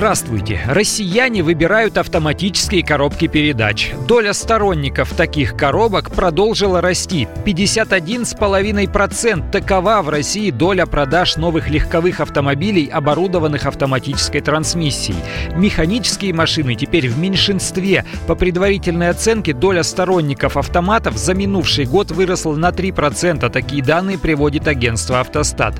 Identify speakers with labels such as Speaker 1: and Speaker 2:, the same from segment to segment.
Speaker 1: Здравствуйте! Россияне выбирают автоматические коробки передач. Доля сторонников таких коробок продолжила расти. 51,5% такова в России доля продаж новых легковых автомобилей, оборудованных автоматической трансмиссией. Механические машины теперь в меньшинстве. По предварительной оценке доля сторонников автоматов за минувший год выросла на 3%. Такие данные приводит агентство «Автостат».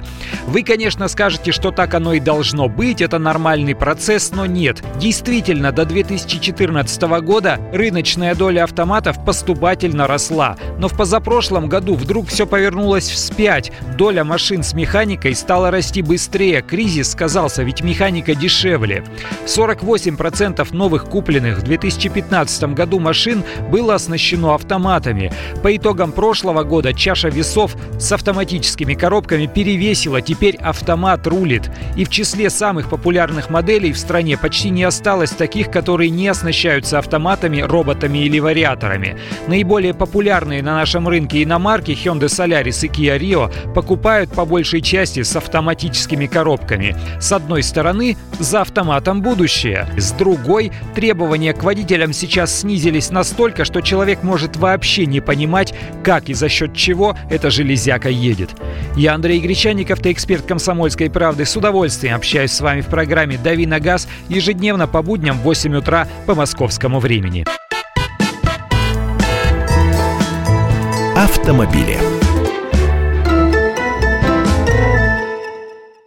Speaker 1: Вы, конечно, скажете, что так оно и должно быть, это нормальный процесс, процесс, но нет. Действительно, до 2014 года рыночная доля автоматов поступательно росла. Но в позапрошлом году вдруг все повернулось вспять. Доля машин с механикой стала расти быстрее. Кризис сказался, ведь механика дешевле. 48% новых купленных в 2015 году машин было оснащено автоматами. По итогам прошлого года чаша весов с автоматическими коробками перевесила. Теперь автомат рулит. И в числе самых популярных моделей в стране почти не осталось таких, которые не оснащаются автоматами, роботами или вариаторами. Наиболее популярные на нашем рынке иномарки Hyundai Solaris и Kia Rio покупают по большей части с автоматическими коробками. С одной стороны, за автоматом будущее. С другой, требования к водителям сейчас снизились настолько, что человек может вообще не понимать, как и за счет чего эта железяка едет. Я Андрей Гречанников, ты эксперт комсомольской правды. С удовольствием общаюсь с вами в программе «Дави на газ» ежедневно по будням в 8 утра по московскому времени.
Speaker 2: Автомобили.